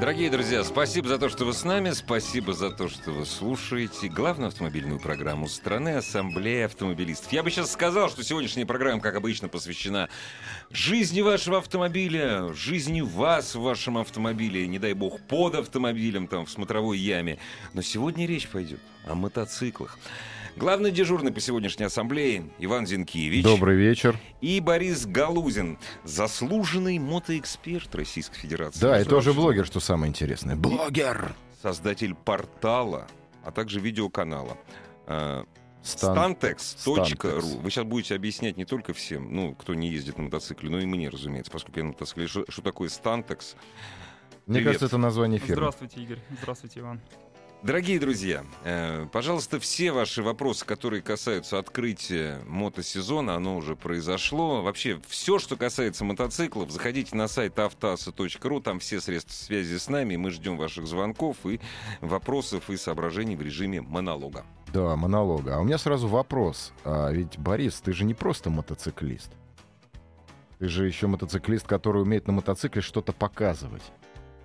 Дорогие друзья, спасибо за то, что вы с нами, спасибо за то, что вы слушаете главную автомобильную программу страны «Ассамблея автомобилистов». Я бы сейчас сказал, что сегодняшняя программа, как обычно, посвящена жизни вашего автомобиля, жизни вас в вашем автомобиле, не дай бог, под автомобилем, там, в смотровой яме. Но сегодня речь пойдет о мотоциклах. Главный дежурный по сегодняшней ассамблее Иван Зинкевич. Добрый вечер. И Борис Галузин, заслуженный мотоэксперт Российской Федерации. Да, и тоже блогер, что самое интересное. Блогер! Создатель портала, а также видеоканала. э, Stantex.ru. Stantex. Вы сейчас будете объяснять не только всем, ну, кто не ездит на мотоцикле, но и мне, разумеется, поскольку я на мотоцикле. Что, что такое Stantex? Мне Привет. кажется, это название фирмы. Здравствуйте, Игорь. Здравствуйте, Иван. Дорогие друзья, э, пожалуйста, все ваши вопросы, которые касаются открытия мотосезона, оно уже произошло. Вообще, все, что касается мотоциклов, заходите на сайт автоаса.ру, там все средства связи с нами, мы ждем ваших звонков и вопросов и соображений в режиме монолога. Да, монолога. А у меня сразу вопрос. А ведь, Борис, ты же не просто мотоциклист. Ты же еще мотоциклист, который умеет на мотоцикле что-то показывать.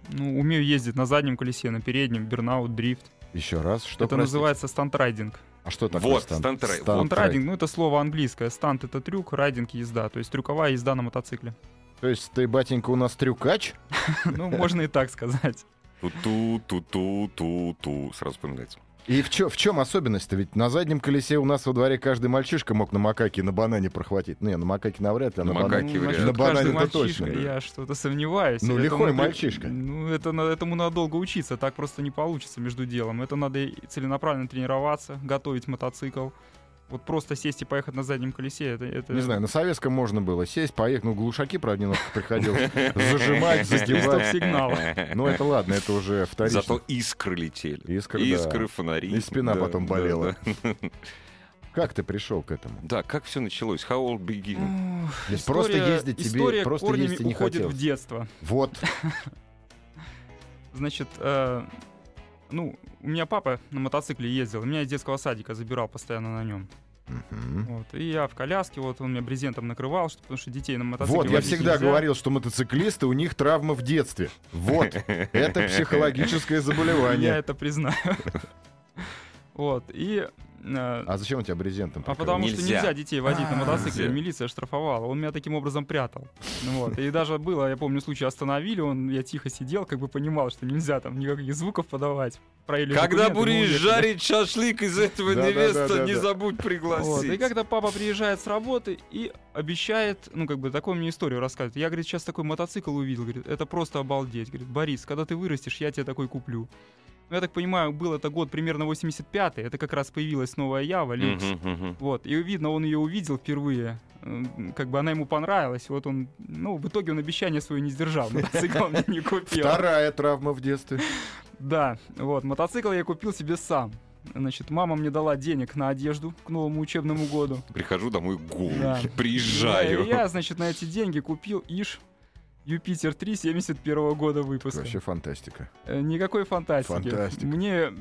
Ну, умею ездить на заднем колесе, на переднем, бернаут, дрифт. Еще раз, что это простите? называется стантрайдинг. А что такое Вот, стан- стантрай- стантрай? Стантрайдинг, ну это слово английское. Стант — это трюк, райдинг — езда. То есть трюковая езда на мотоцикле. То есть ты, батенька, у нас трюкач? Ну, можно и так сказать. Ту-ту, ту-ту, ту-ту, сразу вспоминается. И в, чё- в чем особенность-то? Ведь на заднем колесе у нас во дворе каждый мальчишка мог на макаке на банане прохватить. Не, на макаке навряд ли, а На на, макаке банане. вряд ли. На банане это точно. Я что-то сомневаюсь. Ну, Этому лихой надо- мальчишка. Ну, это, этому надо долго учиться. Так просто не получится между делом. Это надо целенаправленно тренироваться, готовить мотоцикл. Вот просто сесть и поехать на заднем колесе, это... это... Не знаю, на советском можно было сесть, поехать, ну, глушаки, правда, немножко приходилось зажимать, загибать. сигнал. Ну, это ладно, это уже вторично. Зато искры летели. Искры. Искры, фонари. И спина потом болела. Как ты пришел к этому? Да, как все началось? How all begin? Ведь просто история- ездить тебе- история просто корнями ездить не уходит хотелось. в детство. Вот. Значит, э, ну, у меня папа на мотоцикле ездил, меня из детского садика забирал постоянно на нем. Мгм. Вот. И я в коляске, вот он меня брезентом накрывал, что, потому что детей на мотоцикле Вот, я всегда нельзя. говорил, что мотоциклисты, у них травма в детстве. Вот, это психологическое Я заболевание. это признаю. Вот, и... э, А зачем у тебя брезентом? А потому что Нельзя. нельзя детей водить на А, мотоцикле, нельзя. милиция штрафовала. Он меня таким образом прятал. Ну Вот. И даже было, я помню, случай остановили, он, я тихо сидел, как бы понимал, что нельзя там никаких звуков подавать. Проявили Когда будешь жарить шашлык из этого Да-да-да-да-да. невеста, не забудь Вот. пригласить. И когда папа приезжает с работы и обещает, ну, как бы, такую мне историю рассказывает. Я, говорит, сейчас такой мотоцикл увидел, говорит, это просто обалдеть. Говорит, Борис, когда ты вырастешь, я тебе такой куплю. Ну, я так понимаю, был это год примерно 85-й, это как раз появилась новая Ява, Люкс. Мгм, мгм. Вот, и видно, он ее увидел впервые, как бы она ему понравилась, вот он, ну, в итоге он обещание свое не сдержал, мотоцикл мне не купил. Вторая травма в детстве. Да, вот, мотоцикл я купил себе сам. Значит, мама мне дала денег на одежду к новому учебному году. Прихожу домой голый, Да. приезжаю. Да, я, значит, на эти деньги купил Иш Юпитер 3 71 года выпуска. Вообще фантастика. Э, Никакой фантастики. Фантастика. Мне,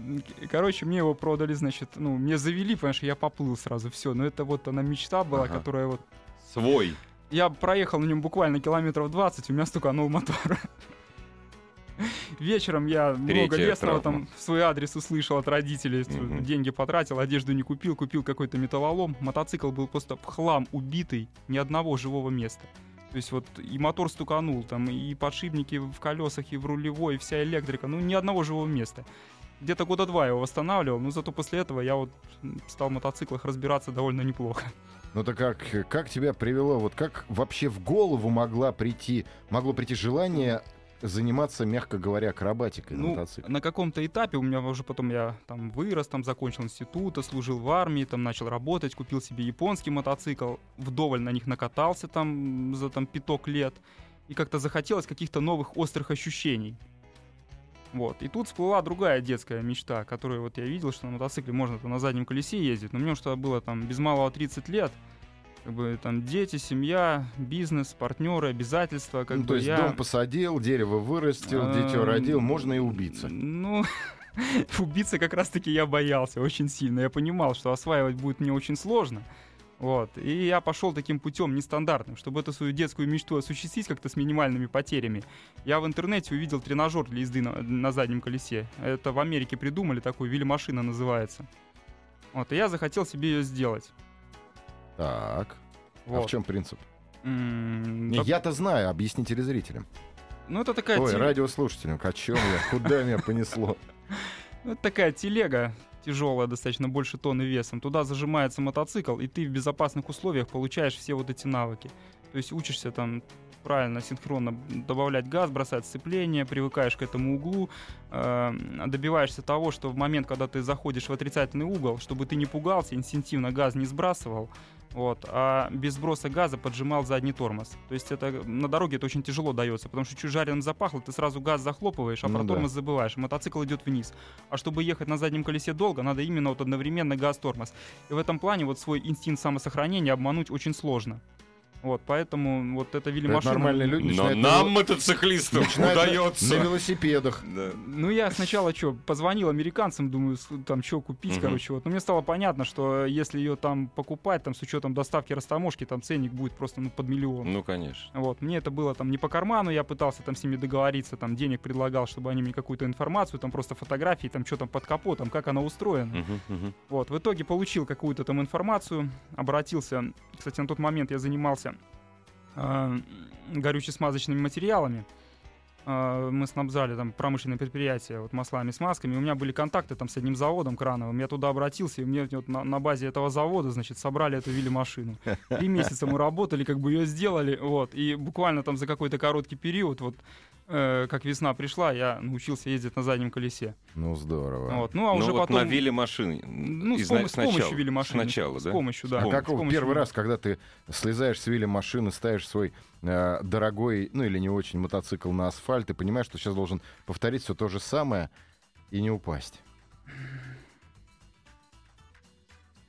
короче, мне его продали, значит, ну, мне завели, понимаешь, я поплыл сразу, все. Но это вот она мечта была, Ага. которая вот... Свой. Я проехал на нем буквально километров 20, у меня стуканул мотор. Вечером я много Третья лестного травма. там в свой адрес услышал от родителей, Мгм. деньги потратил, одежду не купил, купил какой-то металлолом. Мотоцикл был просто в хлам убитый, ни одного живого места. То есть вот и мотор стуканул, там и подшипники в колесах, и в рулевой, и вся электрика, ну ни одного живого места. Где-то года два его восстанавливал, но зато после этого я вот стал в мотоциклах разбираться довольно неплохо. Ну так как, как тебя привело, вот как вообще в голову могла прийти, могло прийти желание заниматься, мягко говоря, акробатикой на Ну, мотоцикле? на каком-то этапе у меня уже потом я там вырос, там закончил институт, служил в армии, там начал работать, купил себе японский мотоцикл, вдоволь на них накатался там за там пяток лет, и как-то захотелось каких-то новых острых ощущений. Вот. И тут всплыла другая детская мечта, которую вот я видел, что на мотоцикле можно на заднем колесе ездить. Но мне что было там без малого 30 лет. Как бы там дети, семья, бизнес, партнеры, обязательства. Как ну, бы то есть я... дом посадил, дерево вырастил, дитё Эм, родил, можно и убиться. Ну, убиться как раз-таки я боялся очень сильно. Я понимал, что осваивать будет мне очень сложно. Вот. И я пошел таким путем нестандартным, чтобы эту свою детскую мечту осуществить как-то с минимальными потерями. Я в интернете увидел тренажер для езды на, на заднем колесе. Это в Америке придумали такую, Вилли-машина называется. Вот, и я захотел себе ее сделать. Так. А в Вот. чем принцип? М, Я-то знаю, объясни телезрителям. Ну, это такая, Ой, те- радиослушателям, о чем я? Куда меня понесло? ну, это такая телега тяжелая, достаточно больше тонны весом. Туда зажимается мотоцикл, и ты в безопасных условиях получаешь все вот эти навыки. То есть учишься там правильно, синхронно добавлять газ, бросать сцепление, привыкаешь к этому углу, э, добиваешься того, что в момент, когда ты заходишь в отрицательный угол, чтобы ты не пугался, инстинктивно газ не сбрасывал, вот, а без сброса газа поджимал задний тормоз. То есть это на дороге это очень тяжело дается, потому что чуть жареным запахло, ты сразу газ захлопываешь, а Ну про да. тормоз забываешь, мотоцикл идет вниз. А чтобы ехать на заднем колесе долго, надо именно вот одновременно газ-тормоз. И в этом плане вот свой инстинкт самосохранения обмануть очень сложно. Вот, поэтому вот Это Вилли-машина... нормальные люди Но начинают нам, на- мотоциклистам, начинают на- удается. На велосипедах. Да. Ну, я сначала что, позвонил американцам, думаю, там, что купить, Мгм. короче, вот. Но мне стало понятно, что если ее там покупать, там, с учетом доставки растаможки, там ценник будет просто, ну, под миллион. Ну, конечно. Вот, мне это было там не по карману, я пытался там с ними договориться, там денег предлагал, чтобы они мне какую-то информацию, там просто фотографии, там что там под капотом, как она устроена. Мгм, мгм. Вот, в итоге получил какую-то там информацию, обратился, кстати, на тот момент я занимался горюче-смазочными материалами. Э, мы снабжали там промышленные предприятия вот маслами, смазками. У меня были контакты там с одним заводом крановым. Я туда обратился, и мне вот на, на базе этого завода, значит, собрали эту вилли-машину. Три месяца мы работали, как бы ее сделали, вот. И буквально там за какой-то короткий период, вот, э, как весна пришла, я научился ездить на заднем колесе. Ну, здорово. Вот. Ну, а Ну, уже вот потом... на виле машины. Ну, с, пом- с помощью сначала. вилли-машины. Сначала, с да? помощью, да. А С как с помощью первый раз, когда ты слезаешь с вилли машины, ставишь свой э, дорогой, ну или не очень мотоцикл на асфальт, и понимаешь, что сейчас должен повторить все то же самое и не упасть?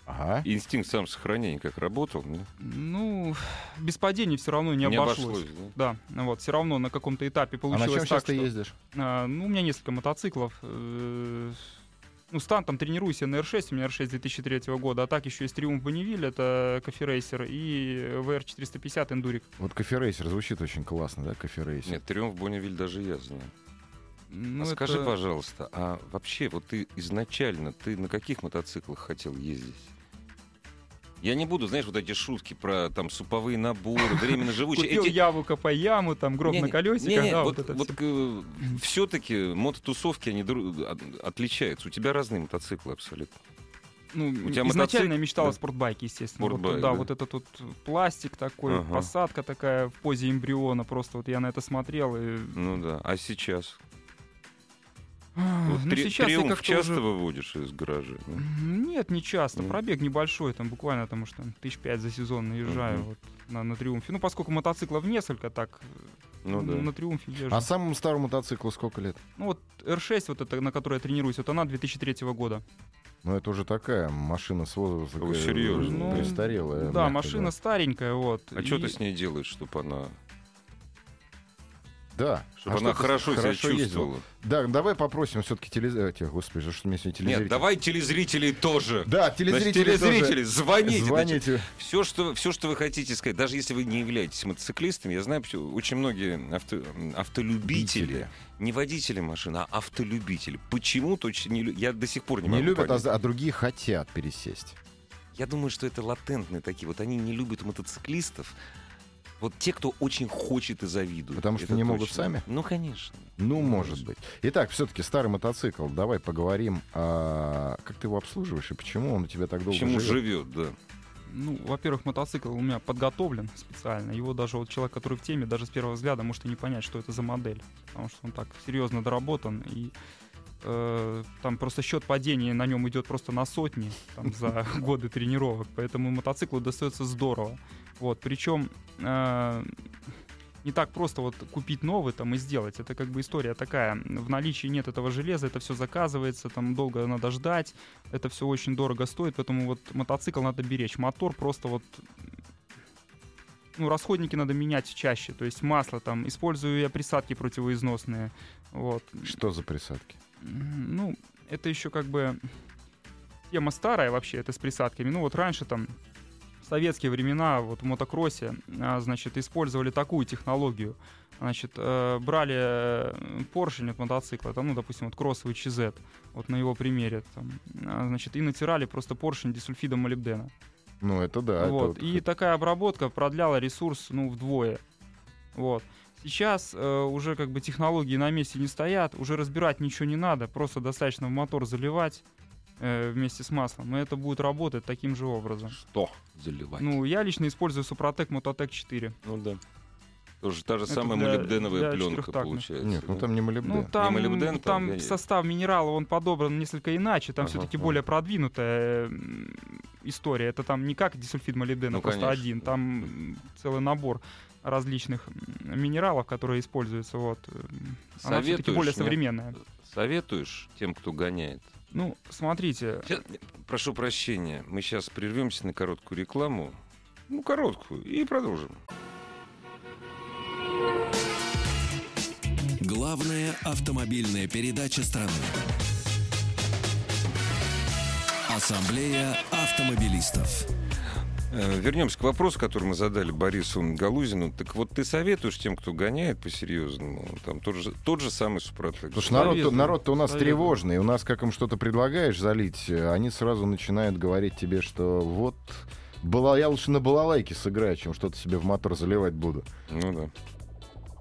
Ага. Инстинкт самосохранения как работал? да? Ну, без падений все равно не, обошлось. да? Да, ну вот, все равно на каком-то этапе А на получилось чем сейчас так, ты что... ездишь? а, ну, у меня несколько мотоциклов. э, Ну, стан там тренируюсь я на R6, у меня R6 2003 года, а так еще есть Триумф Бонневиль, это кофе-рейсер, и VR450 Эндурик. Вот кофе-рейсер звучит очень классно, да, кофе-рейсер? Нет, Триумф Бонневиль даже я знаю. Ну, а скажи, это- пожалуйста, а вообще, вот ты изначально, ты на каких мотоциклах хотел ездить? Я не буду, знаешь, вот эти шутки про там суповые наборы, временно живучие. Купил Эти... Яву Капаяма, там гроб на колесиках, Не-не, да, вот, вот вот все-таки мототусовки, они дру- от- отличаются. У тебя разные мотоциклы абсолютно. Ну, У тебя изначально мотоцикл? мечтал о Да. спортбайке, естественно. Вот, Спортбайк, да, да. вот этот тут пластик такой, Ага. посадка такая в позе эмбриона. Просто вот я на это смотрел и... Ну да. А сейчас? Ах, Вот ну, три- сейчас Триумф часто уже- выводишь из гаража? да? Нет, не часто. Нет. Пробег небольшой, там буквально, потому что там тысяч пять за сезон наезжаю Мгм. вот, на, на Триумфе. Ну, поскольку мотоциклов несколько, так Ну да. на Триумфе езжу. А самому старому мотоциклу сколько лет? Ну, вот R6, вот это, на которой я тренируюсь, вот она 2003 года. Ну, это уже такая машина с возраста. Ой, э, серьезно? Ну, Престарелая. да, машина говоря. старенькая, вот. А что И- ты с ней делаешь, чтобы она, Да. чтобы А она что ты хорошо, себя ездила? чувствовала? Да, давай попросим все-таки телезрителей. Господи, что мне сегодня телезрители? Нет, давай телезрителей тоже. Да, Значит, телезрители, телезрители, звоните. тоже. Звоните. Все что, все, что вы хотите сказать, даже если вы не являетесь мотоциклистами, я знаю, очень многие авто- автолюбители, Любители. не водители машин, а автолюбители, почему-то очень не лю- я до сих пор не, Не могу любят, а, понять. а другие хотят пересесть. Я думаю, что это латентные такие. Вот они не любят мотоциклистов. Вот те, кто очень хочет и завидует. Потому что не могут точно. сами? Ну, конечно. Ну, может может. быть. Итак, все-таки старый мотоцикл. Давай поговорим. а, как ты его обслуживаешь и почему он у тебя так долго Почему живет? живет, да. Ну, во-первых, мотоцикл у меня подготовлен специально. Его даже вот человек, который в теме, даже с первого взгляда может и не понять, что это за модель. Потому что он так серьезно доработан. И э, там просто счет падения на нем идет просто на сотни там, за годы тренировок. Поэтому мотоциклу достается здорово. Вот, причем э, не так просто вот купить новый там и сделать. Это как бы история такая. В наличии нет этого железа, это все заказывается, там долго надо ждать, это все очень дорого стоит, поэтому вот мотоцикл надо беречь. Мотор просто вот ну, расходники надо менять чаще, то есть масло там, использую я присадки противоизносные, вот. Что за присадки? Ну, это еще как бы тема старая вообще, это с присадками. Ну, вот раньше там в советские времена вот в мотокроссе, а, значит, использовали такую технологию. Значит, э, брали э, поршень от мотоцикла, там, ну, допустим, вот кроссовый ЧЗ, вот на его примере, там, а, значит, и натирали просто поршень дисульфидом молибдена. Ну, это да. Вот. это И такая обработка продляла ресурс, ну, вдвое. Вот. Сейчас э, уже как бы технологии на месте не стоят, уже разбирать ничего не надо, просто достаточно в мотор заливать э, вместе с маслом, и это будет работать таким же образом. Что заливать? Ну, я лично использую Супротек Мототек 4. Ну да. Тоже та же Это самая для- молибденовая для пленка получается. Нет, ну там не молибден. Ну, там, молибден, там, там я- состав минерала, он подобран несколько иначе, там Ага, все-таки ага. более продвинутая история. Это там не как дисульфид молибдена, Ну, просто конечно. один. Там целый набор различных минералов, которые используются. Вот. М, Она все-таки более современная. Советуешь тем, кто гоняет? Ну, смотрите, Щас- прошу прощения, мы сейчас прервемся на короткую рекламу. Ну, короткую, и продолжим. Главная автомобильная передача страны. Ассамблея автомобилистов. Э, Вернемся к вопросу, который мы задали Борису Галузину. Так вот, ты советуешь тем, кто гоняет по-серьезному, там тот же, тот же самый Супротек. Потому что народ, Советую. народ-то у нас Советую. тревожный. У нас, как им что-то предлагаешь залить, э, они сразу начинают говорить тебе, что вот была, я лучше на балалайке сыграю, чем что-то себе в мотор заливать буду. Ну да.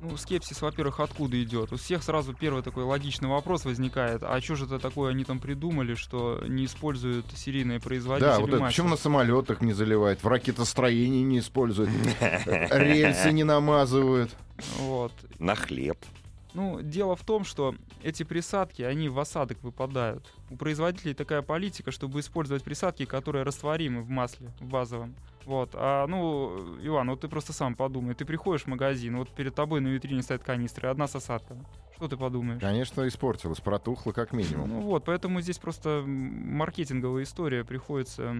Ну, скепсис, во-первых, откуда идет? У всех сразу первый такой логичный вопрос возникает. А что же это такое они там придумали, что не используют серийные производители Да, вот это, почему на самолетах не заливают, в ракетостроении не используют, рельсы не намазывают. Вот. На хлеб. Ну, дело в том, что эти присадки, они в осадок выпадают. У производителей такая политика, чтобы использовать присадки, которые растворимы в масле, в базовом. Вот. А, ну, Иван, вот ты просто сам подумай. Ты приходишь в магазин, вот перед тобой на витрине стоят канистры, одна с осадком. Что ты подумаешь? Конечно, испортилось, протухло как минимум. Ну вот, поэтому здесь просто маркетинговая история приходится...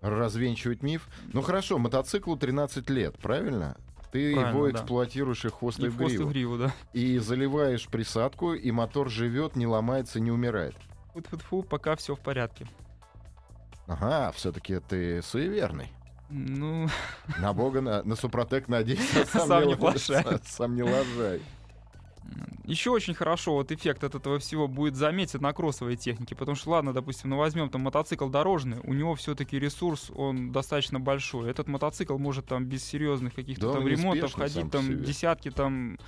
Развенчивать миф. Ну хорошо, мотоциклу 13 лет, правильно? Ты Правильно, его да. эксплуатируешь и хвост и И в хвост и в гриву. гриву, да. И заливаешь присадку, и мотор живет, не ломается, не умирает. Фу-фу-фу, пока все в порядке. Ага, все-таки ты суеверный. Ну, На бога, на, на супротек надейся, а Сам не л- плашай. сам- Сам не лажай. Еще очень хорошо вот эффект от этого всего будет заметен на кроссовой технике, потому что, ладно, допустим, ну возьмем там мотоцикл дорожный, у него все-таки ресурс, он достаточно большой. Этот мотоцикл может там без серьезных каких-то Да, там он ремонтов ходить там себе. десятки там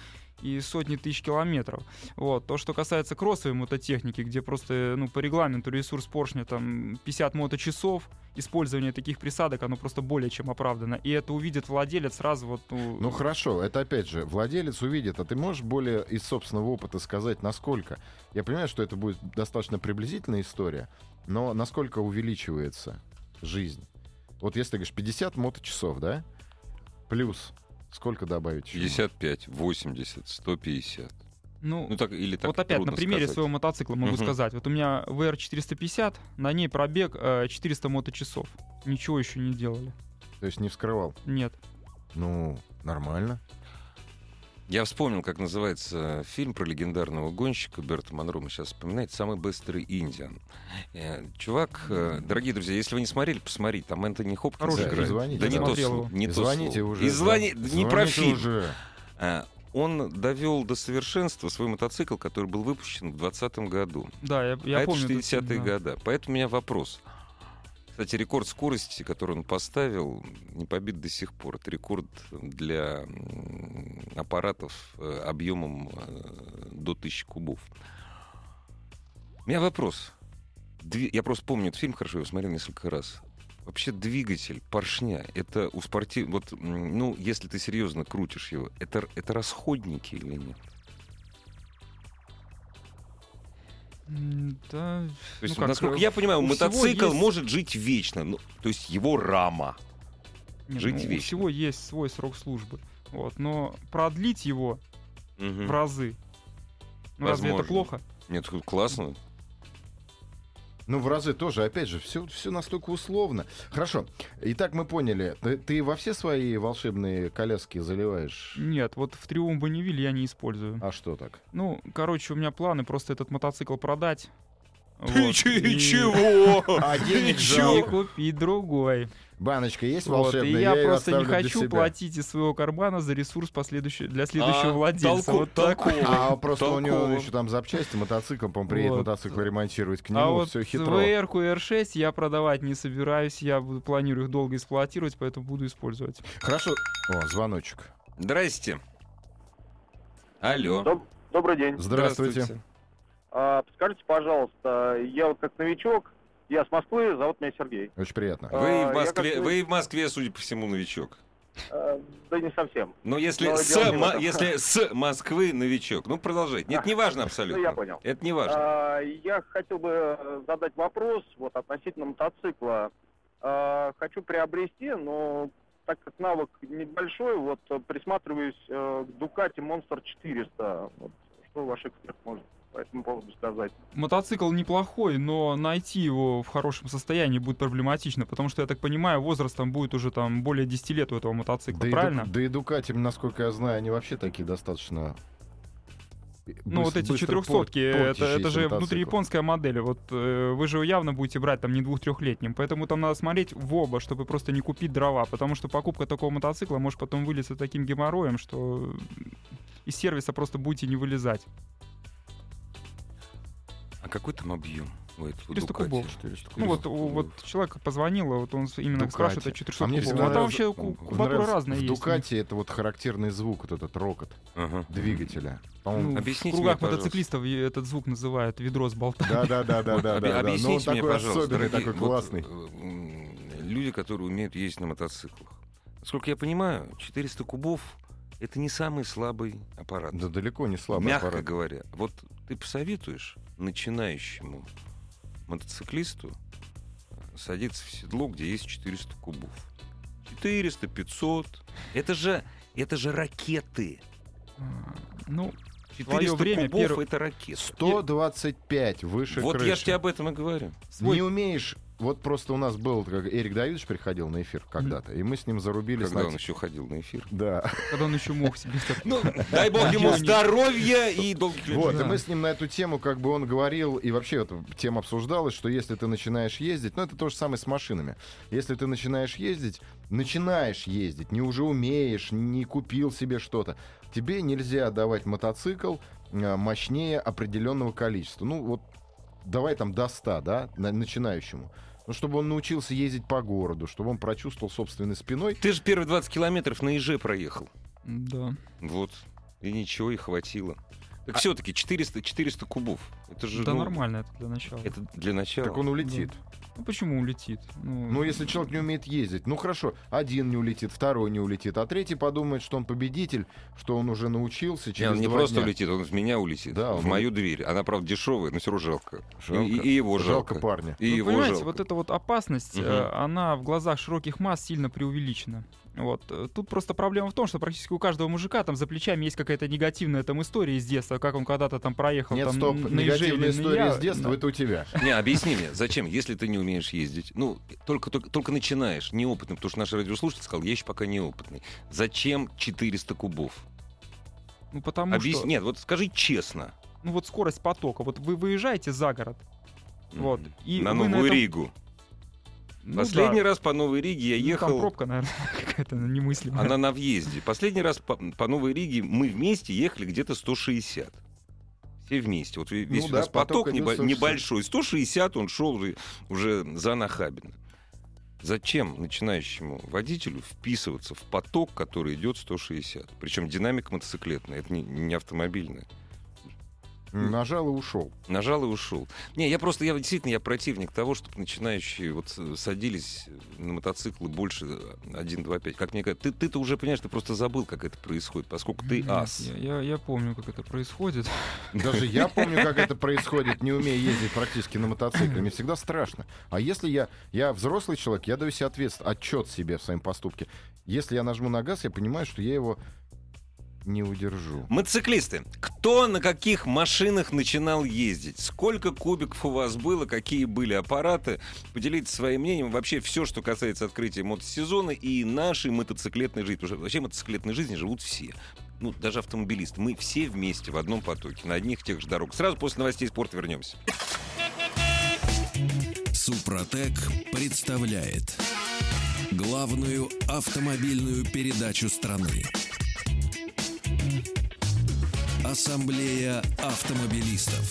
и сотни тысяч километров. Вот. То, что касается кроссовой мототехники, где просто ну, по регламенту ресурс поршня там 50 моточасов, использование таких присадок, оно просто более чем оправдано. И это увидит владелец сразу вот... Ну, Ну хорошо, это опять же, владелец увидит, а ты можешь более из собственного опыта сказать, насколько? Я понимаю, что это будет достаточно приблизительная история, но насколько увеличивается жизнь? Вот если ты говоришь 50 моточасов, да? Плюс сколько добавить? еще? 55, 80, 150. ну, Ну так или так вот опять на примере сказать. своего мотоцикла могу Мгм. сказать. Вот у меня VR450, на ней пробег э, 400 моточасов. Ничего еще не делали. То есть не вскрывал? Нет. Ну, нормально. Я вспомнил, как называется фильм про легендарного гонщика Берта Монро. Мы сейчас вспоминаете «Самый быстрый Индиан». Э, Чувак, э, дорогие друзья, если вы не смотрели, посмотрите. Там Энтони Хопкинс Хороший играет. Звоните, да не то, не то Звоните слово. уже. И звони... да. Не про фильм. уже. А, Он довел до совершенства свой мотоцикл, который был выпущен в 2020 году. Да, я, я а помню. это этот фильм, 60-е да. годы. Поэтому у меня вопрос. Кстати, рекорд скорости, который он поставил, не побит до сих пор. Это рекорд для аппаратов э, объемом э, до 1000 кубов. У меня вопрос. Я просто помню этот фильм хорошо, я его смотрел несколько раз. Вообще двигатель поршня, это у спортив... Вот, ну, если ты серьезно крутишь его, это, это расходники или нет? Да. То есть, Ну как, насколько э, я понимаю, у мотоцикл есть- может жить вечно. Ну, то есть его рама. Нет, Жить ну, у вечно. всего есть свой срок службы. Вот, но продлить его Мгм. в разы. Ну, разве это плохо? Нет, классно. Ну, в разы тоже, опять же, все, все настолько условно. Хорошо. Итак, мы поняли. Ты, ты во все свои волшебные коляски заливаешь? Нет, вот в Триумф Бонневиль я не использую. А что так? Ну, короче, у меня планы просто этот мотоцикл продать. Ты Вот, и- чего? А денег И купить другой. Баночка есть Вот, волшебная? и я, её просто не хочу себя. платить из своего кармана за ресурс последующий, для следующего А, владельца. толку- вот так. толково. А просто у него еще там запчасти, мотоцикл, по приедет Вот. мотоцикл ремонтировать к нему, А вот все хитро. И R6 я продавать не собираюсь, я буду- планирую их долго эксплуатировать, поэтому буду использовать. Хорошо. О, звоночек. Здрасте. Алло. Доб- Добрый день. Здравствуйте. А, подскажите, пожалуйста, я вот как новичок, я с Москвы, зовут меня Сергей. Очень приятно. А, Вы в Москве, как-то- вы в Москве, судя по всему, новичок. А, да не совсем. Но если, Но с, этом. если с Москвы новичок, ну продолжайте. Нет, не важно Ну, абсолютно. я понял. Это не важно. А, я хотел бы задать вопрос вот относительно мотоцикла. А, хочу приобрести, но так как навык небольшой, вот присматриваюсь э, к Ducati Monster 400. Вот, что ваш эксперт может по этому поводу сказать? Мотоцикл неплохой, но найти его в хорошем состоянии будет проблематично, потому что, я так понимаю, возраст там будет уже там более 10 лет у этого мотоцикла, Да и, правильно? Ду- да и Дукати, насколько я знаю, они вообще такие достаточно... Ну, вот эти четырехсотки, это, это же внутрияпонская модель. Вот э, вы же явно будете брать там не двух-трехлетним. Поэтому там надо смотреть в оба, чтобы просто не купить дрова. Потому что покупка такого мотоцикла может потом вылиться таким геморроем, что из сервиса просто будете не вылезать. А какой там объем у этого 400 Дукати? кубов. 400 Ну вот, у- вот человек позвонил, вот он именно Дукати. спрашивает о 400 А мне кубов. всегда А там вообще кубатура разная В есть. Дукате это вот характерный звук, вот этот рокот Ага. двигателя. Ну, Объясните в кругах мне, мотоциклистов этот звук называют ведро с болтами. да, да, да, да, да, да. Но он Объясните мне, такой пожалуйста, особенный, дорогие, такой вот, классный. э, люди, которые умеют ездить на мотоциклах. Насколько я понимаю, 400 кубов — это не самый слабый аппарат. Да далеко не слабый Мягко аппарат. говоря. Вот ты посоветуешь начинающему мотоциклисту садиться в седло, где есть 400 кубов. 400, 500. Это же, это же ракеты. Ну, 400 время кубов перв- это ракеты. 125 выше Вот крыши. я же тебе об этом и говорю. свой Не умеешь... Вот просто у нас был, как Эрик Давидович приходил на эфир когда-то, и мы с ним зарубились Когда на... он еще ходил на эфир. Да. когда он еще мог себе Ну, дай бог ему здоровья и долгих лет. Вот, и мы с ним на эту тему, как бы он говорил, и вообще эта тема обсуждалась, что если ты начинаешь ездить, ну это то же самое с машинами. Если ты начинаешь ездить, начинаешь ездить, не уже умеешь, не купил себе что-то, тебе нельзя давать мотоцикл а, мощнее определенного количества. Ну вот давай там до 100, да, на- начинающему. Ну, чтобы он научился ездить по городу, чтобы он прочувствовал собственной спиной. Ты же первые 20 километров на ИЖ проехал. Да. Вот. И ничего, и хватило. Так все-таки 400, 400 кубов. Это же Да ну, нормально это для начала. Это для начала. Так он улетит. Ну почему улетит? Ну, Ну, если человек не умеет ездить, ну хорошо, один не улетит, второй не улетит, а третий подумает, что он победитель, что он уже научился Не, через он не просто дня. улетит, он в меня улетит. Да, в он мою дверь. Она, правда, дешевая, но все равно жалко. Жалко. И, и его жалко. Жалко парня. И Вы его понимаете, жалко. вот эта вот опасность, э, она в глазах широких масс сильно преувеличена. Вот. э, Тут просто проблема в том, что практически у каждого мужика там за плечами есть какая-то негативная там история из детства, как он когда-то там проехал Нет, там стоп, на негативная на история из детства, да. это у тебя. Не, объясни мне, зачем, если ты не умеешь ездить? Ну, только, только, только начинаешь, неопытным, потому что наш радиослушатель сказал, я еще пока неопытный. Зачем 400 кубов? Ну потому Объясни, что, нет, вот скажи честно. ну вот скорость потока, вот вы выезжаете за город, Вот, и на Новую этом- Ригу. Ну Последний да, раз по Новой Риге я ну, там ехал... пробка, наверное, какая-то немыслимая. Она на въезде. Последний раз по, по Новой Риге мы вместе ехали где-то 160. Все вместе. Вот весь Ну у да, нас поток, поток небо- 160. небольшой. 160 он шел уже, за Нахабино. Зачем начинающему водителю вписываться в поток, который идет 160? Причем динамика мотоциклетная, это не, не автомобильная. Нажал и ушел. Нажал и ушел. Не, я просто, я действительно, я противник того, чтобы начинающие вот садились на мотоциклы больше 1.25. Как мне кажется, ты, ты-то уже понимаешь, ты просто забыл, как это происходит, поскольку ты ас. Я, я- я помню, как это происходит. Даже я помню, как это происходит, не умея ездить практически на мотоцикле. Мне всегда страшно. А если я, я взрослый человек, я даю себе ответственность, отчет себе в своем поступке. Если я нажму на газ, я понимаю, что я его не удержу. Мотоциклисты. Кто на каких машинах начинал ездить? Сколько кубиков у вас было? Какие были аппараты? Поделитесь своим мнением. Вообще все, что касается открытия мотосезона и нашей мотоциклетной жизни. Потому что вообще мотоциклетной жизни живут все. Ну, даже автомобилисты. Мы все вместе в одном потоке, на одних тех же дорогах. Сразу после новостей спорта вернемся. Супротек представляет главную автомобильную передачу страны. Ассамблея автомобилистов.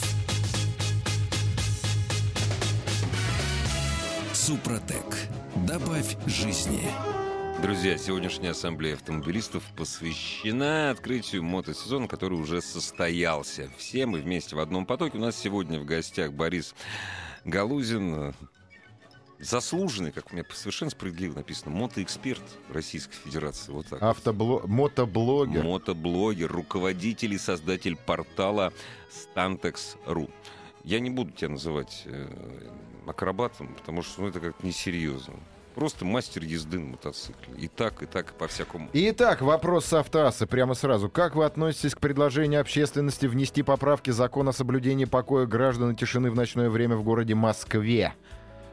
Супротек. Добавь жизни. Друзья, сегодняшняя ассамблея автомобилистов посвящена открытию мотосезона, который уже состоялся. Все мы вместе в одном потоке. У нас сегодня в гостях Борис Галузин, заслуженный, как у меня совершенно справедливо написано, мотоэксперт Российской Федерации. Вот так. Автобло... Мотоблогер. Мотоблогер, руководитель и создатель портала Stantex.ru. Я не буду тебя называть э, акробатом, потому что ну, это как-то несерьезно. Просто мастер езды на мотоцикле. И так, и так, и по-всякому. Итак, вопрос с автоассы прямо сразу. Как вы относитесь к предложению общественности внести поправки закона о соблюдении покоя граждан и тишины в ночное время в городе Москве?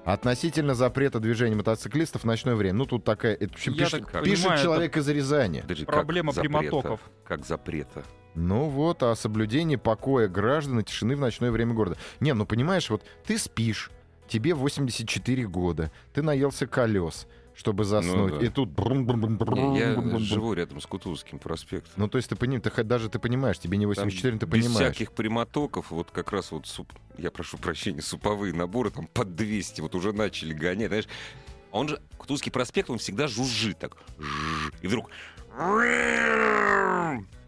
Относительно запрета движения мотоциклистов в ночное время. Ну, тут такая... Это, в общем, Я пишет, так пишет понимаю, человек из Рязани. Подожди, Проблема запрета? прямотоков. Как запрета? Ну вот, о соблюдении покоя граждан и тишины в ночное время города. Не, ну понимаешь, вот ты спишь, тебе 84 года, ты наелся колес, чтобы заснуть, Ну да. и тут... брум-брум-брум-брум, Не, я брум-брум-брум. живу рядом с Кутузовским проспектом. Ну, то есть ты понимаешь, ты даже ты понимаешь, тебе не Там 84, ты без понимаешь. всяких прямотоков, вот как раз вот, суп, я прошу прощения, суповые наборы там под 200, вот уже начали гонять, знаешь. А Он же, Кутузовский проспект, он всегда жужжит так. И вдруг...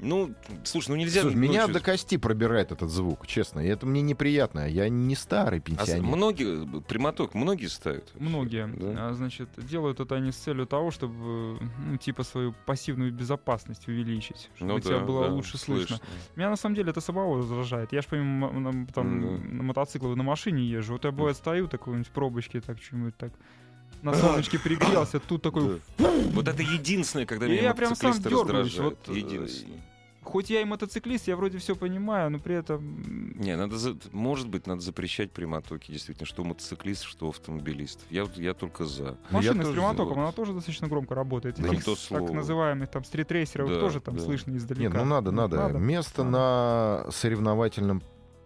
Ну, слушай, ну нельзя... Слушай, меня до кости пробирает этот звук, честно. И это мне неприятно. Я не старый А пенсионер. многие, прямоток многие ставят? Многие, Да. а, значит, делают это они с целью того, чтобы, ну, типа, свою пассивную безопасность увеличить, чтобы Ну тебя да, было да, лучше слышно. слышно. Меня на самом деле это самого раздражает. Я же помимо там, Ну на мотоцикле на машине езжу. Вот я бывает стою такой в пробочке, так что-нибудь так на солнышке пригрелся, тут такой, Вот это единственное, когда меня я прям сам мотоциклисты дергаюсь, раздражают. вот, э, Единственное. хоть я и мотоциклист, я вроде все понимаю, но при этом... Не, надо, за- может быть, надо запрещать прямотоки, действительно, что у мотоциклистов, что у автомобилистов. Я, вот- я только за. Ну, я Машина с прямотоком, за. она тоже достаточно громко работает. Да то так слово. называемых там стритрейсеров Да, тоже там да. слышно издалека. Нет, ну надо, надо. Надо. Место на соревновательном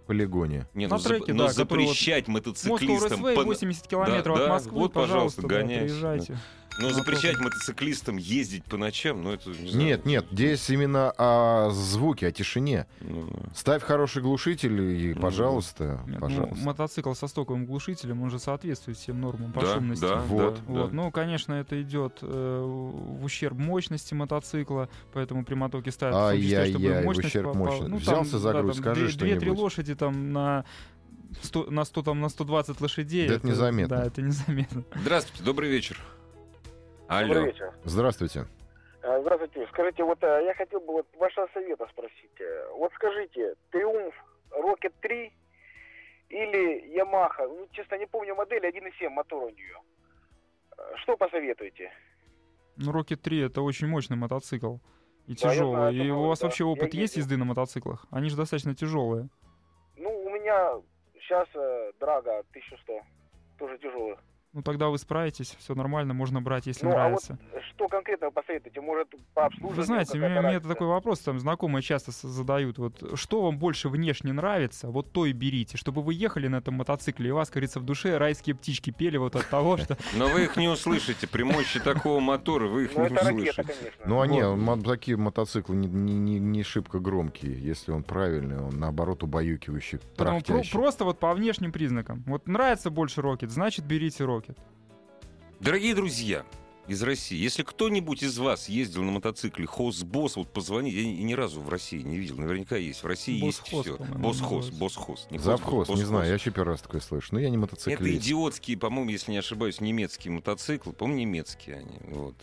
полигоне. Не, На ну, треке, но да, который вот запрещать Москва мотоциклистам... По- 80 километров Да, от да, Москвы, вот, пожалуйста, пожалуйста, да, гоняйте, приезжайте. Но на запрещать мотоциклистам ездить по ночам, ну это не знаю. Нет, нет, здесь именно о звуке, о тишине. Ну, да. Ставь хороший глушитель и, Ну, пожалуйста, Нет, ну, пожалуйста. мотоцикл со стоковым глушителем, он же соответствует всем нормам по Да, шумности. да, Вот, да, Вот. да. Ну, конечно, это идет э, в ущерб мощности мотоцикла, поэтому ставят том числе, чтобы Ай-яй-яй, в мощность ущерб мощности. Ну, Взялся там, за да, грудь, там скажи две- Две-три что-нибудь. лошади там на 100, на 100, там, на 120 лошадей. Да это незаметно. Да, это незаметно. Здравствуйте, добрый вечер. Алло. Добрый вечер. Здравствуйте. А, Здравствуйте. Скажите, вот а, я хотел бы вот вашего совета спросить. Э, Вот скажите, Триумф Rocket 3 или Yamaha, ну, честно, не помню модель, 1.7 мотор у нее. Э, Что посоветуете? Ну, Rocket 3 это очень мощный мотоцикл. И Да, я тяжелый. знаю, и это у вас да. вообще Я опыт есть ездил. езды на мотоциклах? Они же достаточно тяжелые. Меня сейчас Драга 1100, тоже тяжелый. Ну тогда вы справитесь, все нормально, можно брать, если Ну, а нравится. вот что конкретно посоветуете? Может, по обслуживанию Вы знаете, мне, мне разница? такой вопрос там знакомые часто задают. Вот что вам больше внешне нравится, вот то и берите. Чтобы вы ехали на этом мотоцикле, и у вас, говорится, в душе райские птички пели вот от того, что... Но вы их не услышите. При мощи такого мотора вы их Ну, не это услышите. Ну, они, такие мотоциклы не, не, не, не шибко громкие. Если он правильный, он наоборот убаюкивающий, просто вот по внешним признакам. Вот нравится больше Рокет, значит берите Рокет. Дорогие друзья из России, если кто-нибудь из вас ездил на мотоцикле Хосбосс, вот позвоните. Я ни, ни разу в России не видел. Наверняка есть. В России есть Босхоз, все. Босхоз, называется. Босхоз. не Завхоз, Хосбосс, не знаю, я вообще первый раз такое слышу. Но я не Это мотоциклист. идиотские, по-моему, если не ошибаюсь, немецкие мотоциклы. По-моему, немецкие они. Вот.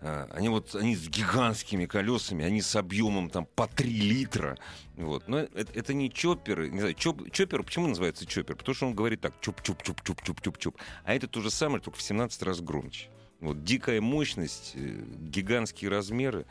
А, Они вот они с гигантскими колесами, они с объемом там по 3 литра. Вот. Но это, это не чоперы. Не знаю, чоп, чоппер, почему называется чоппер? Потому что он говорит так, чуп-чуп-чуп-чуп-чуп-чуп. А это то же самое, только в 17 раз громче. Вот дикая мощность, э, гигантские размеры.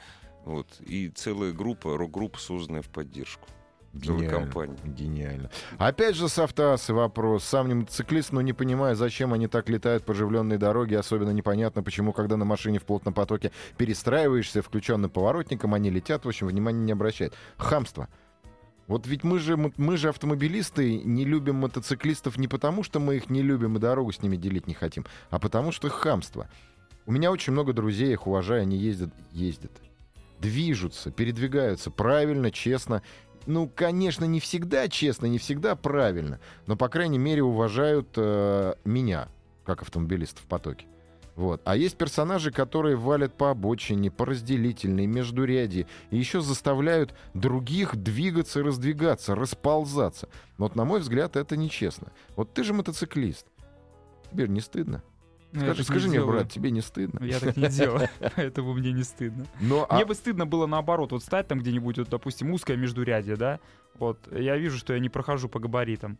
Вот. И целая группа, рок-группа, созданная в поддержку. Гениально. компания. Гениально. Опять же с автоассы вопрос. Сам не мотоциклист, но не понимаю, зачем они так летают по оживленной дороге. Особенно непонятно, почему, когда на машине в плотном потоке перестраиваешься включенным поворотником, они летят, в общем, внимания не обращают. Хамство. Вот ведь мы же, мы же автомобилисты не любим мотоциклистов не потому, что мы их не любим и дорогу с ними делить не хотим, а потому что их хамство. У меня очень много друзей, их уважаю, они ездят, ездят, движутся, передвигаются правильно, честно. Ну, конечно, не всегда честно, не всегда правильно, но, по крайней мере, уважают э, меня, как автомобилиста в потоке. Вот. А есть персонажи, которые валят по обочине, по разделительной, междуряди, и еще заставляют других двигаться раздвигаться, расползаться. Вот, на мой взгляд, это нечестно. Вот ты же мотоциклист. Тебе не стыдно? Ну, Скажи, скажи мне, делаю. брат, тебе не стыдно? Я так не делаю, поэтому мне не стыдно. Но, а- Мне бы стыдно было наоборот, вот стать там где-нибудь, вот, допустим, узкое междурядье, да, вот, я вижу, что я не прохожу по габаритам,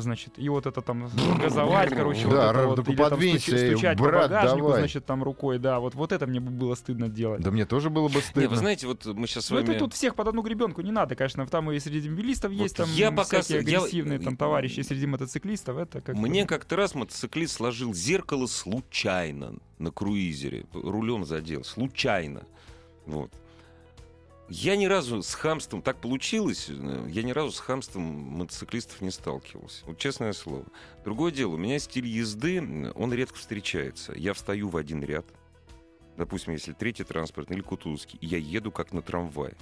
значит, и вот это там газовать, короче, вот Да, это ра- вот, или там стучать брат, по багажнику, давай. значит, там рукой, да, вот, вот это мне бы было стыдно делать. Да мне тоже было бы Не, стыдно. вы знаете, вот мы сейчас с Ну, вами... это тут всех под одну гребенку не надо, конечно. Там и среди мобилистов есть, там я пока всякие с- я- агрессивные там товарищи, среди мотоциклистов это как Мне как-то раз мотоциклист сложил зеркало случайно на круизере. Рулем задел. Случайно. Вот. Я ни разу с хамством, так получилось, э, я ни разу с хамством мотоциклистов не сталкивался. Вот честное слово. Другое дело, у меня стиль езды, м, он редко встречается. Я встаю в один ряд, допустим, если третий транспорт или Кутузовский, я еду как на трамвае.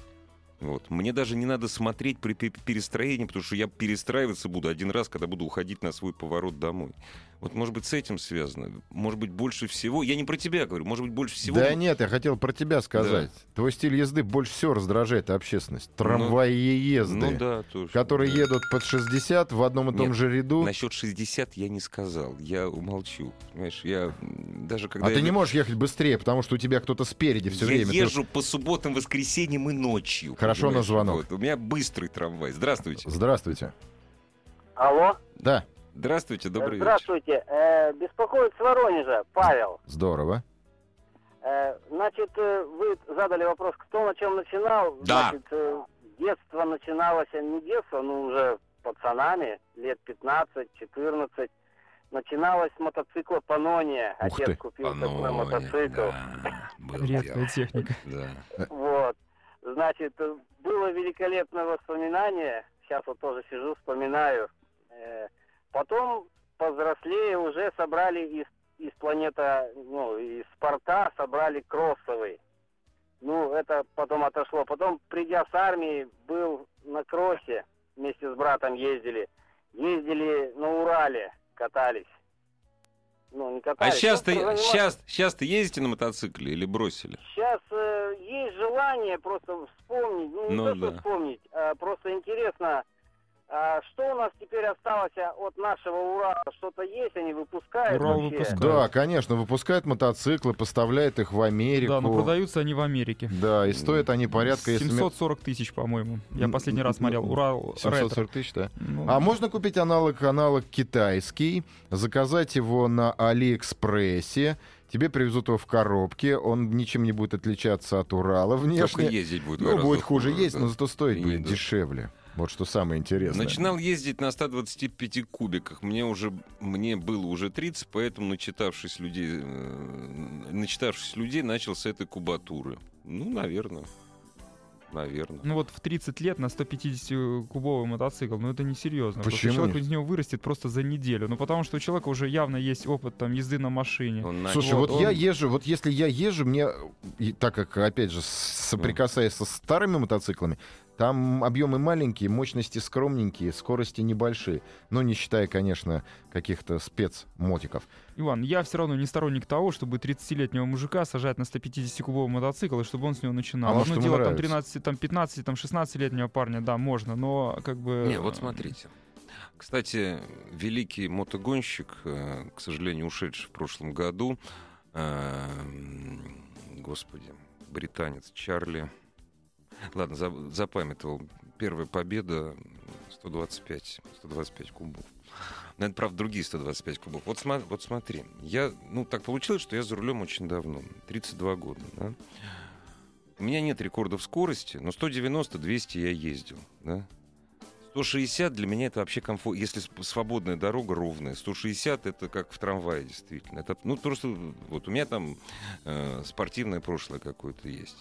Вот. Мне даже не надо смотреть при пе- перестроении, потому что я перестраиваться буду один раз, когда буду уходить на свой поворот домой. Вот, может быть, с этим связано. Может быть, больше всего... Я не про тебя говорю. Может быть, больше всего... Да нет, я хотел про тебя сказать. Твой стиль езды больше всего раздражает общественность. Трамваеезды, Ну да, тоже. которые да. едут под 60 в одном и том Нет, же ряду. Насчет 60 я не сказал. Я умолчу. Понимаешь, я даже когда... А я ты не можешь ехать быстрее, потому что у тебя кто-то спереди все я время. Ты- езжу по субботам, воскресеньям и ночью. Хорошо на звонок. Вот. У меня быстрый трамвай. Здравствуйте. Здравствуйте. Алло. Да, Здравствуйте, добрый вечер. Здравствуйте. Э, беспокоит с Воронежа. Павел. здорово. Э, значит, э, вы задали вопрос, кто на чем начинал. Да. Значит, э, детство начиналось, а не детство, но уже пацанами, лет 15-14. Начиналось с мотоцикла Панония. Ух Отец ты. купил такой Панония, мотоцикл. да, Редкая техника. Да. Вот. Значит, э, было великолепное воспоминание. Сейчас вот тоже сижу, вспоминаю. Э, Потом, повзрослее, уже собрали из, из планета, ну, из спорта, собрали кроссовый. Ну, это потом отошло. Потом, придя с армии, был на кроссе, вместе с братом ездили. Ездили на Урале, катались. Ну, не А катались. сейчас-то, просто занимались. сейчас, сейчас-то ездите на мотоцикле или бросили? Сейчас э, есть желание просто вспомнить, ну не Ну то, что да. вспомнить, а просто интересно, а что у нас теперь осталось от нашего Урала? Что-то есть, они выпускают Урал вообще? выпускает. Да, конечно, выпускают мотоциклы, поставляют их в Америку. Да, но продаются они в Америке. Да, и стоят они порядка... если ми- 740 тысяч, по-моему. Я последний раз смотрел. Урал 740 ретро. тысяч, да. Ну, А можно купить аналог, аналог китайский, заказать его на Алиэкспрессе, тебе привезут его в коробке, он ничем не будет отличаться от Урала Только внешне. ездить будет Ну, гораздо будет хуже хуже, есть, да. но зато стоить И будет да. дешевле. Вот что самое интересное. Начинал ездить на 125 кубиках. Мне уже мне было уже 30, поэтому начитавшись людей, э, начитавшись людей, начал с этой кубатуры. Ну, наверное. Наверное. Ну вот в 30 лет на 150-кубовый мотоцикл, ну это несерьезно. Просто Почему? человек из него вырастет просто за неделю. Ну потому что у человека уже явно есть опыт там езды на машине. Он Слушай, вот, он- я езжу, вот если я езжу, мне, и так как, опять же, соприкасаясь со старыми мотоциклами, там объемы маленькие, мощности скромненькие, скорости небольшие. Но не считая, конечно, каких-то спецмотиков. Иван, я все равно не сторонник того, чтобы 30-летнего мужика сажать на 150-кубовый мотоцикл, и чтобы он с него начинал. А Одно дело там нравится? 13, там 15, там 16-летнего парня, да, можно, но как бы... Не, вот смотрите. Кстати, великий мотогонщик, э, к сожалению, ушедший в прошлом году, э, господи, британец Чарли, ладно, за- запамятовал, первая победа 125, 125 кубов. Но это, правда, другие 125 кубов. Вот, сма- вот смотри, я, ну, так получилось, что я за рулем очень давно, 32 года, да? меня нет рекордов скорости, но 190-200 я ездил, да. 160 для меня это вообще комфорт. Если свободная дорога ровная, 160 это как в трамвае действительно. Это, ну, просто вот у меня там э, спортивное прошлое какое-то есть.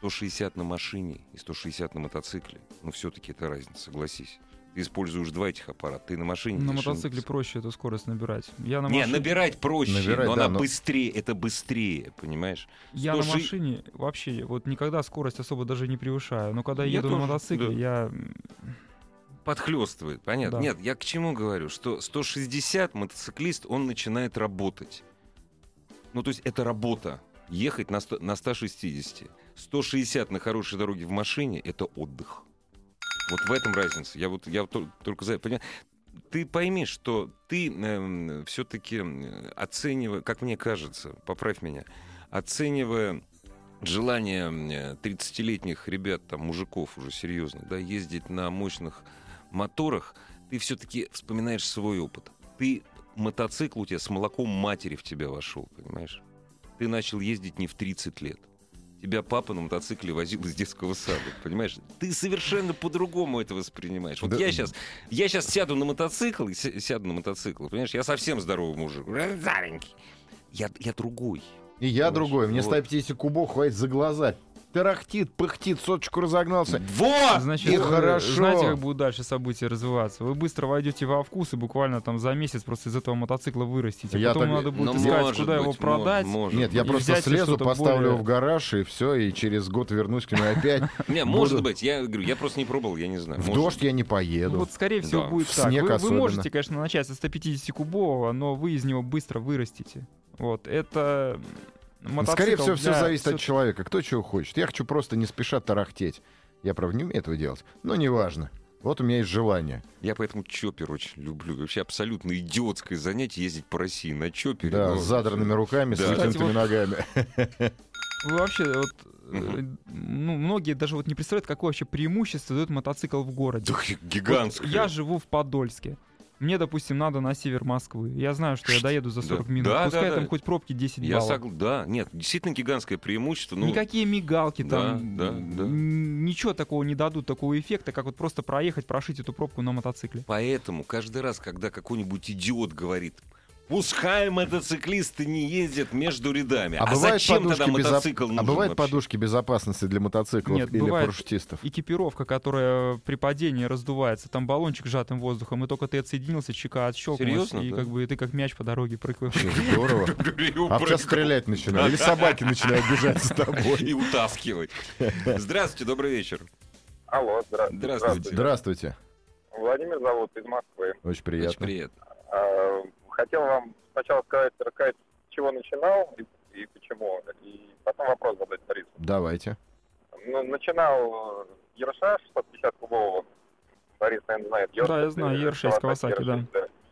160 на машине и 160 на мотоцикле. Ну, все-таки это разница, согласись. Ты используешь два этих аппарата. Ты на машине. На мотоцикле проще эту скорость набирать. Я на Не, машине, набирать проще, Набирать, но да, она но- быстрее. Это быстрее, понимаешь? я на 106 машине вообще вот никогда скорость особо даже не превышаю. Но когда Я еду на тоже, мотоцикле, да. я Подхлестывает, понятно. Да. Нет, я к чему говорю? Что 160 мотоциклист, он начинает работать. Ну, то есть это работа. Ехать на, 100 на 160. 160 на хорошей дороге в машине — это отдых. Вот в этом разница. Я вот я только за это понимаю. Ты пойми, что ты все-таки оценивая, как мне кажется, поправь меня, оценивая желание э, 30-летних ребят, там, мужиков уже серьезно, да, ездить на мощных моторах, ты все-таки вспоминаешь свой опыт. Ты мотоцикл у тебя с молоком матери в тебя вошел, понимаешь? Ты начал ездить не в 30 лет. Тебя папа на мотоцикле возил из детского сада, понимаешь? Ты совершенно по-другому это воспринимаешь. Вот Да. я сейчас, я сейчас сяду на мотоцикл, сяду на мотоцикл, понимаешь? Я совсем здоровый мужик. Я, я другой. И я Вот, другой. Мне вот. 150 кубов хватит за глаза. Тарахтит, пыхтит, соточку разогнался. Вот! Значит, и вы хорошо. знаете, как будут дальше события развиваться? Вы быстро войдете во вкус и буквально там за месяц просто из этого мотоцикла вырастите. Я Потом так- надо будет Ну, искать, может куда его быть, продать. может Нет, я просто слезу, поставлю более- в гараж, и все, и через год вернусь к нему опять. Не, может быть, я говорю, я просто не пробовал, я не знаю. В дождь я не поеду. Ну, вот, скорее всего, будет так. снег Вы, можете, конечно, начать со 150-кубового, но вы из него быстро вырастете. Вот, это мотоцикл Скорее всего, все зависит от человека. Кто чего хочет. Я хочу просто не спеша тарахтеть. Я, правда, не умею этого делать. Но неважно. Вот у меня есть желание. Я поэтому чоппер очень люблю. Вообще абсолютно идиотское занятие ездить по России на чоппере. Да, Ну, с задранными руками, с Да. вытянутыми Кстати, ногами. Вы вообще, вот, э, ну, многие даже вот не представляют, какое вообще преимущество дает мотоцикл в городе. Да, Вот гигантское. я живу в Подольске. Мне, допустим, надо на север Москвы. Я знаю, что я доеду за Да. 40 минут. Да, Пускай да, там да. хоть пробки 10 Я баллов. согласен. Да, нет, действительно гигантское преимущество. Ну, Никакие мигалки да, там, да, да. ничего такого не дадут, такого эффекта, как вот просто проехать, прошить эту пробку на мотоцикле. Поэтому каждый раз, когда какой-нибудь идиот говорит, пускай мотоциклисты не ездят между рядами. А, бывают зачем тогда подушки безо- мотоцикл нужен А бывают вообще? подушки безопасности для мотоциклов Нет, или бывает- парашютистов? Экипировка, которая при падении раздувается, там баллончик сжатым воздухом, и только ты отсоединился, чека отщелкнулась, Серьезно, и да? как бы ты как мяч по дороге прыгаешь. Здорово. А в час стрелять начинают. Или собаки начинают бежать за тобой. И утаскивать. Здравствуйте, добрый вечер. Алло, здравствуйте. Здравствуйте. Здравствуйте. Владимир зовут из Москвы. Очень Очень приятно. Хотел вам сначала сказать, рассказать, с чего начинал и, и почему, и потом вопрос задать Борису. Давайте. Ну, начинал Ерша 650 кубового. Борис, наверное, знает. Да, я знаю, э, Ерши, Кавасаки, да.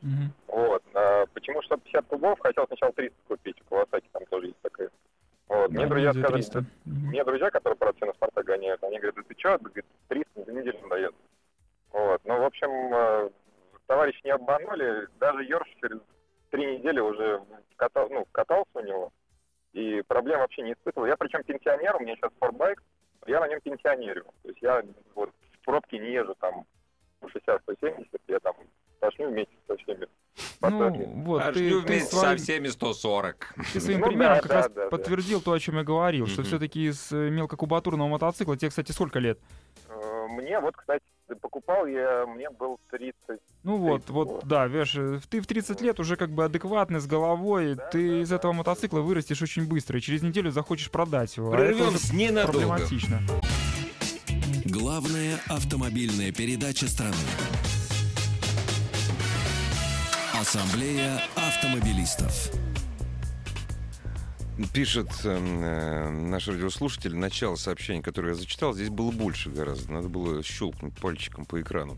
Мгм. Вот. а почему 650 кубов? Хотел сначала 300 купить. У Кавасаки там тоже есть такая. Вот. Мне Да, друзья за сказали, 300. Мгм. мне друзья, которые все на Спартак гоняют, они говорят, да ты что, говорит, 300 за неделю надоест. Вот. Ну, в общем, э, товарищи не обманули, даже Йорш через три недели уже катал, ну, катался у него, и проблем вообще не испытывал. Я причем пенсионер, у меня сейчас спортбайк, я на нем пенсионерю. То есть я вот в пробке не езжу там 60-170, я там тошню вместе со всеми. Ну, вот, А ты, ты вместе своим- со всеми 140. Ты своим Ну примером да, как да, раз да, да. подтвердил то, о чем я говорил, что Мгм. все-таки из э, мелкокубатурного мотоцикла тебе, кстати, сколько лет? Э, Мне вот, кстати, покупал я, мне был 30 Ну вот, 30 вот, да, видишь, э, ты в 30 лет уже как бы адекватный, с головой, Да, ты да, из да. этого мотоцикла вырастешь очень быстро, и через неделю захочешь продать его. а уже Прервемся ненадолго. проблематично. Главная автомобильная передача страны. Ассамблея автомобилистов. Пишет эм, э, наш радиослушатель, начало сообщения, которое я зачитал, здесь было больше гораздо. Надо было щелкнуть пальчиком по экрану.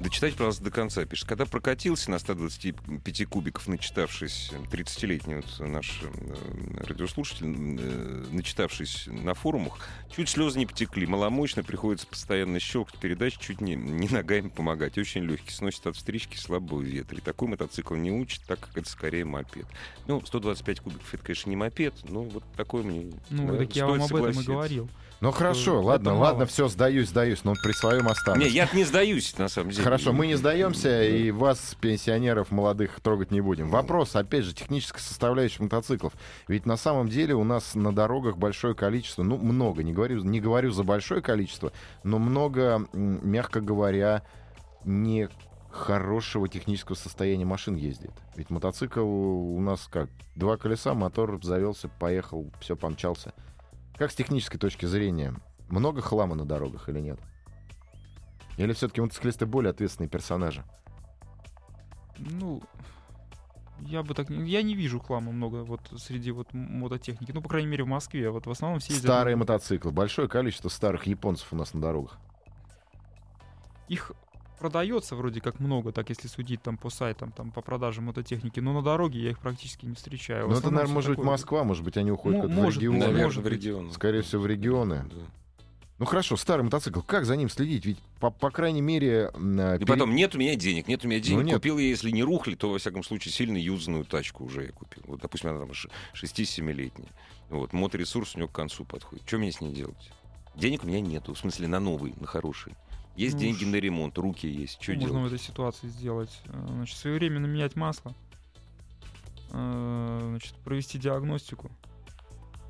Дочитать, пожалуйста, до конца. Пишет, когда прокатился на 125 кубиков, начитавшись, 30-летний вот наш э, радиослушатель, э, начитавшись на форумах, чуть слезы не потекли. Маломощно приходится постоянно щелкать передачи, чуть не, не ногами помогать. Очень легкий, сносит от встречки слабого ветра. И такой мотоцикл не учит, так как это скорее мопед. Ну, 125 кубиков, это, конечно, не мопед, нет. Ну, вот такое мнение. Ну, Да, так я вам об этом и говорил. Ну хорошо, это ладно, мало. ладно, все, сдаюсь, сдаюсь, но при своем останусь. Не, я не сдаюсь, на самом деле. Хорошо, мы не сдаемся, и вас, пенсионеров молодых, трогать не будем. Вопрос, опять же, технической составляющей мотоциклов. Ведь на самом деле у нас на дорогах большое количество, ну, много, не говорю, не говорю за большое количество, но много, мягко говоря, не хорошего технического состояния машин ездит. Ведь мотоцикл у нас как? Два колеса, мотор завелся, поехал, все помчался. Как с технической точки зрения? Много хлама на дорогах или нет? Или все-таки мотоциклисты более ответственные персонажи? Ну, я бы так... не- Я не вижу хлама много вот среди вот мототехники. Ну, по крайней мере, в Москве. Вот в основном все ездят... Старые мотоциклы. Большое количество старых японцев у нас на дорогах. Их продается вроде как много, так если судить там по сайтам, там по продаже мототехники, но на дороге я их практически не встречаю. В Ну, это, наверное, может быть, такое- Москва, может быть, они уходят в может быть, регионы. Наверное, может в быть. регион. Скорее всего, в регионы. Да. Ну хорошо, старый мотоцикл, как за ним следить? Ведь, по, по крайней мере... а, И потом, нет у меня денег, нет у меня денег. Ну, нет. Купил я, если не рухли, то, во всяком случае, сильно юзанную тачку уже я купил. Вот, допустим, она там 6-7-летняя. Вот, моторесурс у него к концу подходит. Что мне с ней делать? Денег у меня нету, в смысле, на новый, на хороший. Есть Ну деньги на ремонт, руки есть. Что Что можно делать? в этой ситуации сделать? Э, Значит, своевременно менять масло, Э, значит, провести диагностику.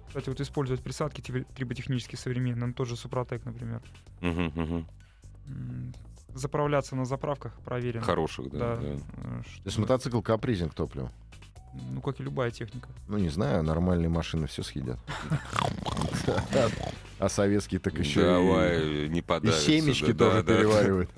Кстати, вот использовать присадки триботехнически современные, ну, тот же Супротек, например. Мгм, мгм. М, Заправляться на заправках проверено. Хороших, да. Да. да. э, То есть мотоцикл капризен к топливу. Ну, как и любая техника. Ну, не знаю, нормальные машины все съедят. А советские так еще Давай, не и подавится. семечки да, тоже да, да. переваривают.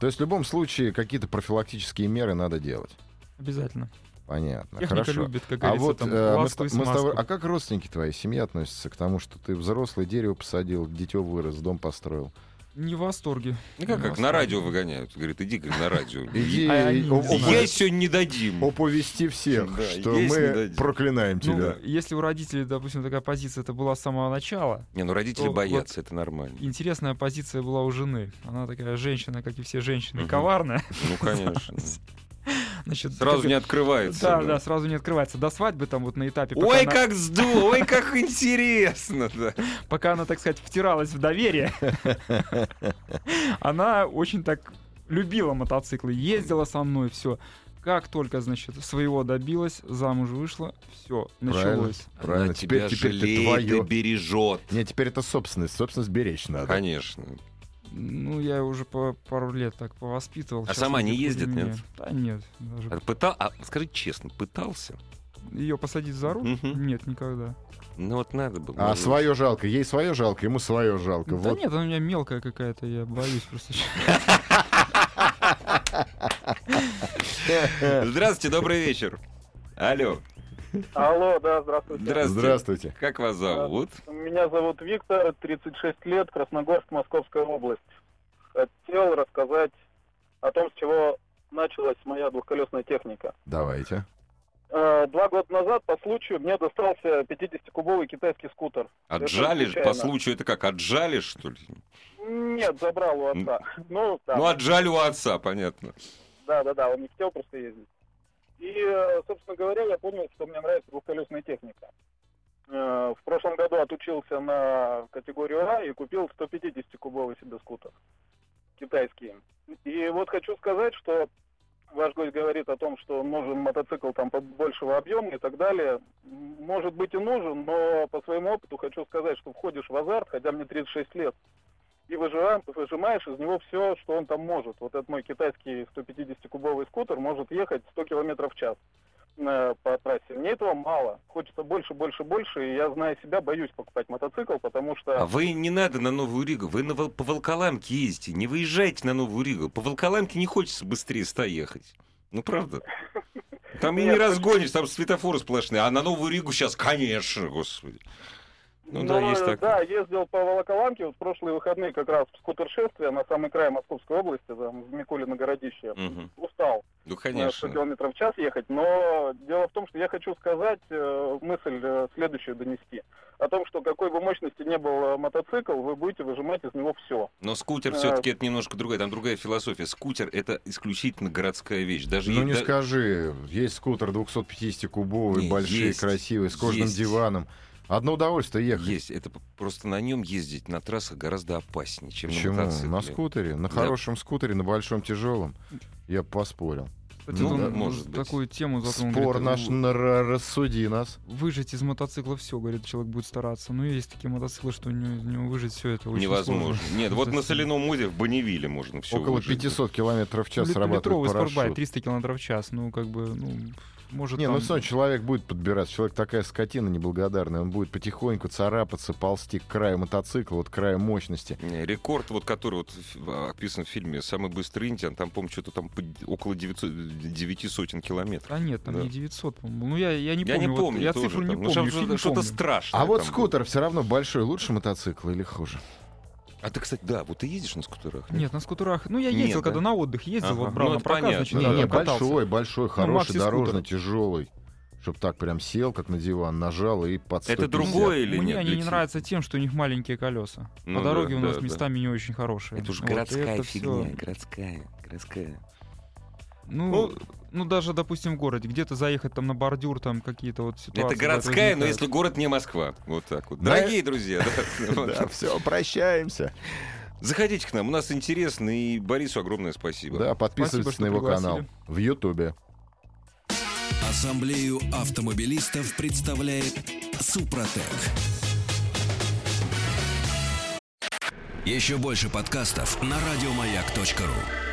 То есть в любом случае какие-то профилактические меры надо делать. Обязательно. Понятно. Техника Хорошо. любит, как А вот там, э, мы, и мы тобой- а как родственники твои, семья относятся к тому, что ты взрослый, дерево посадил, дитё вырос, дом построил? Не в восторге. Ну как, как на радио выгоняют. Говорит, иди как на радио. А Есть сегодня не дадим. оповести всех, Да, что мы проклинаем Ну, тебя. если у родителей, допустим, такая позиция это была с самого начала, Не, ну родители То боятся, это нормально. интересная позиция была у жены. Она такая женщина, как и все женщины, коварная. Ну, конечно. Значит, Сразу как- не открывается. Да, да, сразу не открывается. До свадьбы там вот на этапе, Ой, она, как здорово, ой, как интересно, да. пока она, так сказать, втиралась в доверие, она очень так любила мотоциклы, ездила со мной, все. Как только, значит, своего добилась, замуж вышла, все, Правильно, началось. правильно. Она Теперь, тебя теперь ты жалеет твое. и бережет. Нет, теперь это собственность. Собственность беречь надо. Конечно. Ну, я уже по пару лет так повоспитывал. А Щас сама не ездит, меня- нет? Да нет. Даже А, пытал, а скажи честно, пытался? ее посадить за руль? Мгм. Нет, никогда. Ну вот надо было. А свое жалко. Ей свое жалко, ему свое жалко. Да Вот. нет, она у меня мелкая какая-то, я боюсь просто. Здравствуйте, добрый вечер. Алло, Алло, да, здравствуйте. здравствуйте. Здравствуйте. Как вас зовут? Меня зовут Виктор, 36 лет, Красногорск, Московская область. Хотел рассказать о том, с чего началась моя двухколесная техника. Давайте. Э, Два года назад по случаю мне достался 50-кубовый китайский скутер. Отжали, Это по случаю это как, отжали, что ли? Нет, забрал у отца. Ну, там, Ну, отжали у отца, понятно. да, да, да, он не хотел просто ездить. И, э, собственно говоря, я понял, что мне нравится двухколесная техника. Э, В прошлом году отучился на категорию А и купил 150-кубовый себе скутер. Китайский. И вот хочу сказать, что ваш гость говорит о том, что нужен мотоцикл там большего объема и так далее. Может быть и нужен, но по своему опыту хочу сказать, что входишь в азарт, хотя мне 36 лет, и выживаем, выжимаешь из него все, что он там может. Вот этот мой китайский 150-кубовый скутер может ехать 100 километров в час э, по трассе. Мне этого мало. Хочется больше, больше, больше. И я, зная себя, боюсь покупать мотоцикл, потому что... А вы не надо на Новую Ригу, вы на, по Волколамке ездите, не выезжайте на Новую Ригу. По Волколамке не хочется быстрее ста ехать. Ну, правда. Там и не разгонишь, там светофоры сплошные. А на Новую Ригу сейчас, конечно, господи. Ну да, есть так. Да, ездил по Волоколамке, вот в прошлые выходные как раз в скутер-шествие на самый край Московской области, там, в Микулино городище. Мгм. Устал. Ну, э, 100 конечно. километров в час ехать, но дело в том, что я хочу сказать, э, мысль э, следующую донести. О том, что какой бы мощности не был мотоцикл, вы будете выжимать из него все. Но скутер все-таки это немножко другое, там другая философия. Скутер это исключительно городская вещь. Даже Ну е- не да- скажи, есть скутер 250-кубовый, Не, большие, есть, красивые, с кожаным есть. диваном. Одно удовольствие ехать. есть. Это просто на нем ездить на трассах гораздо опаснее, чем Почему? на мотоцикле. На скутере, на Да. хорошем скутере, на большом тяжелом. Я поспорил. Кстати, Ну вот да, он может быть. такую тему затронул. Спор говорит, наш на- ра- рассуди нас. Выжать из мотоцикла все, говорит, человек будет стараться. Но есть такие мотоциклы, что у него, у него выжать все это очень Невозможно. сложно. Нет, вот на соляном озере в Бонневилле можно все Около 500 километров в час Лит- срабатывает Литровый спортбайк, парашют. 300 км в час. Ну, как бы, ну, может Не, ну там- все, человек будет подбираться. Человек такая скотина неблагодарная. Он будет потихоньку царапаться, ползти к краю мотоцикла, вот к краю мощности. Не, Рекорд, вот который вот описан в фильме «Самый быстрый индиан», там, помню, что-то там около 900, 9 сотен километров. Да нет, там Да. не 900, по-моему. Ну, я, я не Я помню. не вот помню я тоже цифру не там. Ну, помню. что- Что-то страшное. А вот скутер все равно большой. Лучше мотоцикл или хуже? А ты, кстати, да, вот ты ездишь на скутерах? Нет, на скутерах. Ну, я Нет, ездил, да? когда на отдых ездил, Ага. вот брал Ну, на прокат, понятно, значит, да, Не, да, не, катался. большой, большой, Ну, хороший, Макси-скутер. дорожный, тяжелый. Чтоб так прям сел, как на диван, нажал и под Это 150. другое или Мне нет? они для не нравятся тем, что у них маленькие колеса. Ну По да, дороге у да, нас да. местами не очень хорошие. Это уж Вот, городская это фигня, всё. городская, городская. Ну, ну, даже, допустим, в городе, где-то заехать там на бордюр, там какие-то вот ситуации. Это городская, но если город не Москва. Вот так вот. Дорогие друзья, да, вот. Да, все, прощаемся. заходите к нам, у нас интересно, и Борису огромное спасибо. Да, подписывайтесь на его канал в Ютубе. Ассамблею автомобилистов представляет Супротек. Еще больше подкастов на радиомаяк.ру.